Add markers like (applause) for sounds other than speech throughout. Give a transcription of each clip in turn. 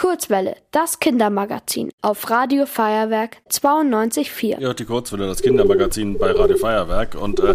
Kurzwelle, das Kindermagazin auf Radio Feuerwerk 92.4. Ihr hört die Kurzwelle, das Kindermagazin bei Radio Feuerwerk. Und äh,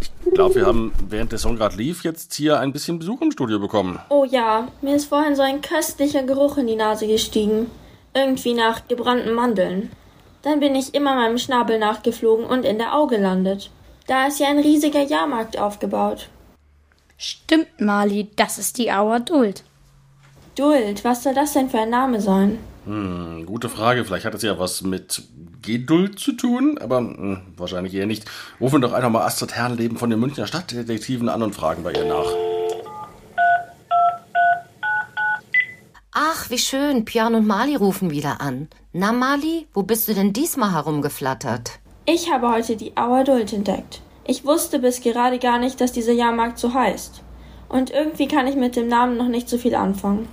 ich glaube, wir haben, während der Song gerade lief, jetzt hier ein bisschen Besuch im Studio bekommen. Oh ja, mir ist vorhin so ein köstlicher Geruch in die Nase gestiegen. Irgendwie nach gebrannten Mandeln. Dann bin ich immer meinem Schnabel nachgeflogen und in der Au gelandet. Da ist ja ein riesiger Jahrmarkt aufgebaut. Stimmt, Mali, das ist die Auer Duld. Duld, was soll das denn für ein Name sein? Hm, gute Frage. Vielleicht hat es ja was mit Geduld zu tun, aber hm, wahrscheinlich eher nicht. Rufen doch einfach mal Astrid Herrenleben von den Münchner Stadtdetektiven an und fragen bei ihr nach. Ach, wie schön. Pian und Mali rufen wieder an. Na, Mali, wo bist du denn diesmal herumgeflattert? Ich habe heute die Auer Duld entdeckt. Ich wusste bis gerade gar nicht, dass dieser Jahrmarkt so heißt. Und irgendwie kann ich mit dem Namen noch nicht so viel anfangen.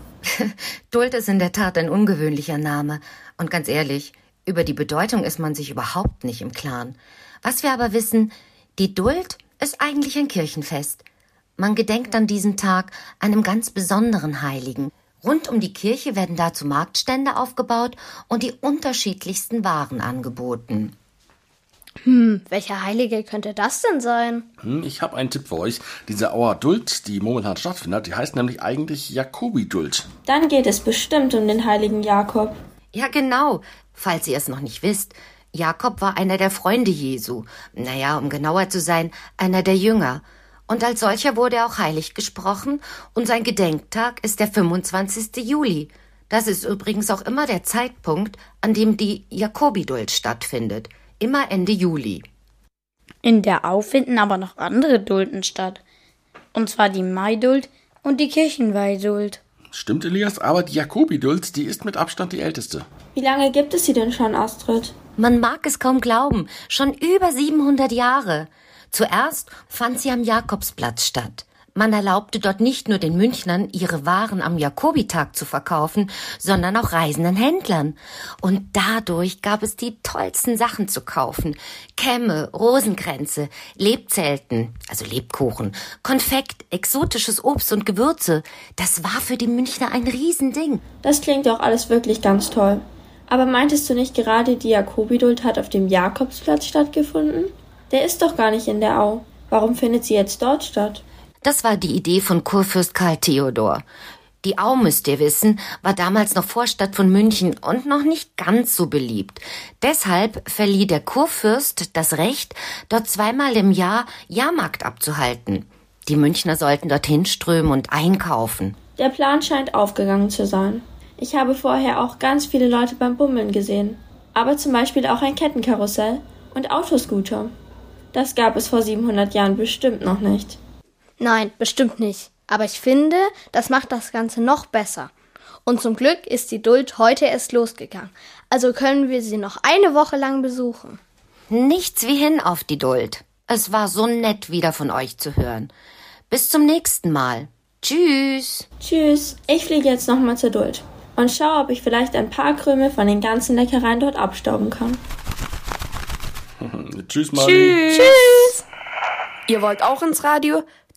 (laughs) Duld ist in der Tat ein ungewöhnlicher Name. Und ganz ehrlich, über die Bedeutung ist man sich überhaupt nicht im Klaren. Was wir aber wissen, die Duld ist eigentlich ein Kirchenfest. Man gedenkt an diesen Tag einem ganz besonderen Heiligen. Rund um die Kirche werden dazu Marktstände aufgebaut und die unterschiedlichsten Waren angeboten. Hm, welcher Heilige könnte das denn sein? Hm, ich habe einen Tipp für euch. Diese Auer Duld, die momentan stattfindet, die heißt nämlich eigentlich Jakobi-Duld. Dann geht es bestimmt um den heiligen Jakob. Ja, genau. Falls ihr es noch nicht wisst, Jakob war einer der Freunde Jesu. Naja, um genauer zu sein, einer der Jünger. Und als solcher wurde er auch heilig gesprochen und sein Gedenktag ist der 25. Juli. Das ist übrigens auch immer der Zeitpunkt, an dem die Jakobiduld stattfindet. Immer Ende Juli. In der Au finden aber noch andere Dulden statt. Und zwar die Maiduld und die Kirchenweihduld. Stimmt, Elias, aber die Jakobi-Duld, die ist mit Abstand die älteste. Wie lange gibt es sie denn schon, Astrid? Man mag es kaum glauben, schon über 700 Jahre. Zuerst fand sie am Jakobsplatz statt. Man erlaubte dort nicht nur den Münchnern, ihre Waren am Jakobitag zu verkaufen, sondern auch reisenden Händlern. Und dadurch gab es die tollsten Sachen zu kaufen. Kämme, Rosenkränze, Lebzelten, also Lebkuchen, Konfekt, exotisches Obst und Gewürze. Das war für die Münchner ein Riesending. Das klingt doch alles wirklich ganz toll. Aber meintest du nicht gerade, die Jakobiduld hat auf dem Jakobsplatz stattgefunden? Der ist doch gar nicht in der Au. Warum findet sie jetzt dort statt? Das war die Idee von Kurfürst Karl Theodor. Die Au, müsst ihr wissen, war damals noch Vorstadt von München und noch nicht ganz so beliebt. Deshalb verlieh der Kurfürst das Recht, dort zweimal im Jahr Jahrmarkt abzuhalten. Die Münchner sollten dorthin strömen und einkaufen. Der Plan scheint aufgegangen zu sein. Ich habe vorher auch ganz viele Leute beim Bummeln gesehen. Aber zum Beispiel auch ein Kettenkarussell und Autoscooter. Das gab es vor 700 Jahren bestimmt noch nicht. Nein, bestimmt nicht. Aber ich finde, das macht das Ganze noch besser. Und zum Glück ist die Duld heute erst losgegangen. Also können wir sie noch eine Woche lang besuchen. Nichts wie hin auf die Duld. Es war so nett, wieder von euch zu hören. Bis zum nächsten Mal. Tschüss. Tschüss. Ich fliege jetzt nochmal zur Duld und schaue, ob ich vielleicht ein paar Krümel von den ganzen Leckereien dort abstauben kann. (laughs) Tschüss, Mali. Tschüss. Tschüss. Ihr wollt auch ins Radio?